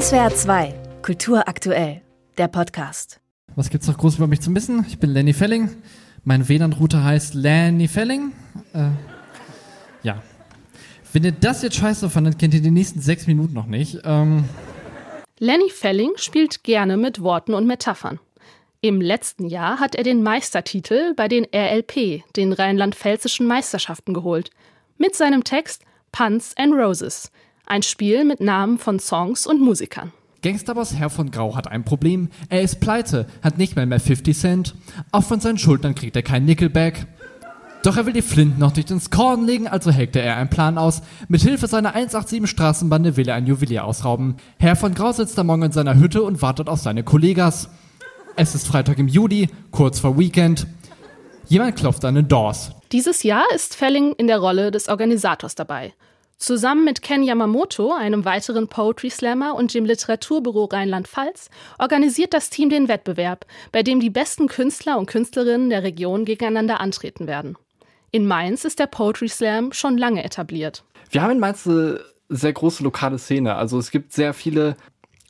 SWR 2, Kultur aktuell, der Podcast. Was gibt's noch groß über mich zu wissen? Ich bin Lenny Felling. Mein WLAN-Router heißt Lenny Felling. Äh, ja. Wenn ihr das jetzt scheiße fandet, kennt ihr die nächsten sechs Minuten noch nicht. Ähm Lenny Felling spielt gerne mit Worten und Metaphern. Im letzten Jahr hat er den Meistertitel bei den RLP, den rheinland-pfälzischen Meisterschaften, geholt. Mit seinem Text Punts and Roses. Ein Spiel mit Namen von Songs und Musikern. Gangsterboss Herr von Grau hat ein Problem. Er ist pleite, hat nicht mehr mehr 50 Cent. Auch von seinen Schultern kriegt er kein Nickelback. Doch er will die Flinten noch nicht ins Korn legen, also hegte er einen Plan aus. Mit Hilfe seiner 187 Straßenbande will er ein Juwelier ausrauben. Herr von Grau sitzt am Morgen in seiner Hütte und wartet auf seine Kollegas. Es ist Freitag im Juli, kurz vor Weekend. Jemand klopft an den Doors. Dieses Jahr ist Felling in der Rolle des Organisators dabei. Zusammen mit Ken Yamamoto, einem weiteren Poetry Slammer und dem Literaturbüro Rheinland-Pfalz, organisiert das Team den Wettbewerb, bei dem die besten Künstler und Künstlerinnen der Region gegeneinander antreten werden. In Mainz ist der Poetry Slam schon lange etabliert. Wir haben in Mainz eine sehr große lokale Szene. Also es gibt sehr viele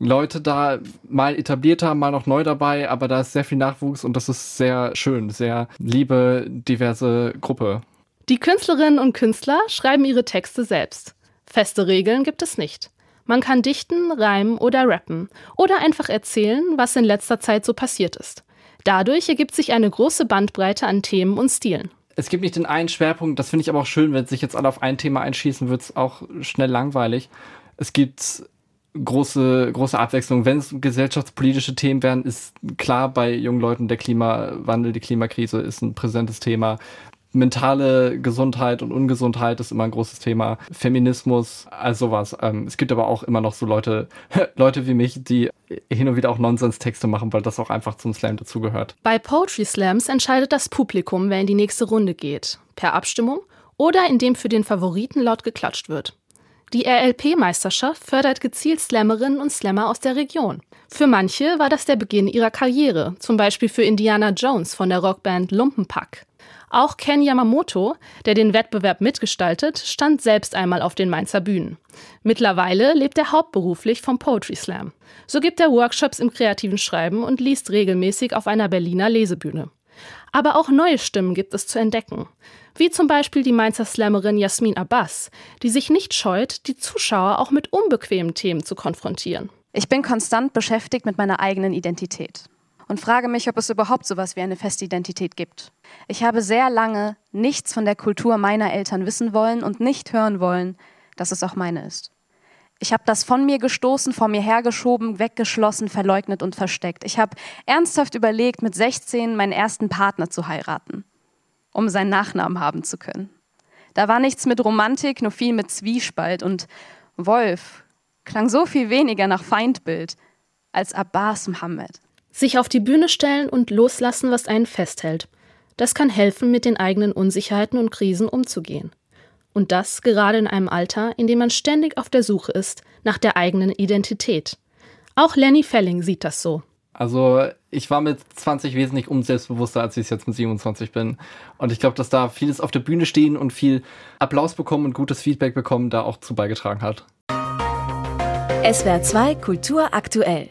Leute da, mal etablierter, mal noch neu dabei, aber da ist sehr viel Nachwuchs und das ist sehr schön, sehr liebe, diverse Gruppe. Die Künstlerinnen und Künstler schreiben ihre Texte selbst. Feste Regeln gibt es nicht. Man kann dichten, reimen oder rappen oder einfach erzählen, was in letzter Zeit so passiert ist. Dadurch ergibt sich eine große Bandbreite an Themen und Stilen. Es gibt nicht den einen Schwerpunkt, das finde ich aber auch schön, wenn sich jetzt alle auf ein Thema einschießen, wird es auch schnell langweilig. Es gibt große, große Abwechslung. Wenn es gesellschaftspolitische Themen werden, ist klar bei jungen Leuten der Klimawandel, die Klimakrise ist ein präsentes Thema mentale Gesundheit und Ungesundheit ist immer ein großes Thema. Feminismus, also sowas. Ähm, es gibt aber auch immer noch so Leute, Leute wie mich, die hin und wieder auch Nonsens-Texte machen, weil das auch einfach zum Slam dazugehört. Bei Poetry Slams entscheidet das Publikum, wer in die nächste Runde geht. Per Abstimmung oder indem für den Favoriten laut geklatscht wird. Die RLP-Meisterschaft fördert gezielt Slammerinnen und Slammer aus der Region. Für manche war das der Beginn ihrer Karriere, zum Beispiel für Indiana Jones von der Rockband Lumpenpack. Auch Ken Yamamoto, der den Wettbewerb mitgestaltet, stand selbst einmal auf den Mainzer Bühnen. Mittlerweile lebt er hauptberuflich vom Poetry Slam. So gibt er Workshops im kreativen Schreiben und liest regelmäßig auf einer Berliner Lesebühne. Aber auch neue Stimmen gibt es zu entdecken. Wie zum Beispiel die Mainzer Slammerin Jasmin Abbas, die sich nicht scheut, die Zuschauer auch mit unbequemen Themen zu konfrontieren. Ich bin konstant beschäftigt mit meiner eigenen Identität und frage mich, ob es überhaupt sowas wie eine feste Identität gibt. Ich habe sehr lange nichts von der Kultur meiner Eltern wissen wollen und nicht hören wollen, dass es auch meine ist. Ich habe das von mir gestoßen, vor mir hergeschoben, weggeschlossen, verleugnet und versteckt. Ich habe ernsthaft überlegt, mit 16 meinen ersten Partner zu heiraten, um seinen Nachnamen haben zu können. Da war nichts mit Romantik, nur viel mit Zwiespalt und Wolf klang so viel weniger nach Feindbild als Abbas Mohammed. Sich auf die Bühne stellen und loslassen, was einen festhält. Das kann helfen, mit den eigenen Unsicherheiten und Krisen umzugehen. Und das gerade in einem Alter, in dem man ständig auf der Suche ist nach der eigenen Identität. Auch Lenny Felling sieht das so. Also ich war mit 20 wesentlich unselbstbewusster, als ich es jetzt mit 27 bin. Und ich glaube, dass da vieles auf der Bühne stehen und viel Applaus bekommen und gutes Feedback bekommen, da auch zu beigetragen hat. SWR 2 Kultur aktuell.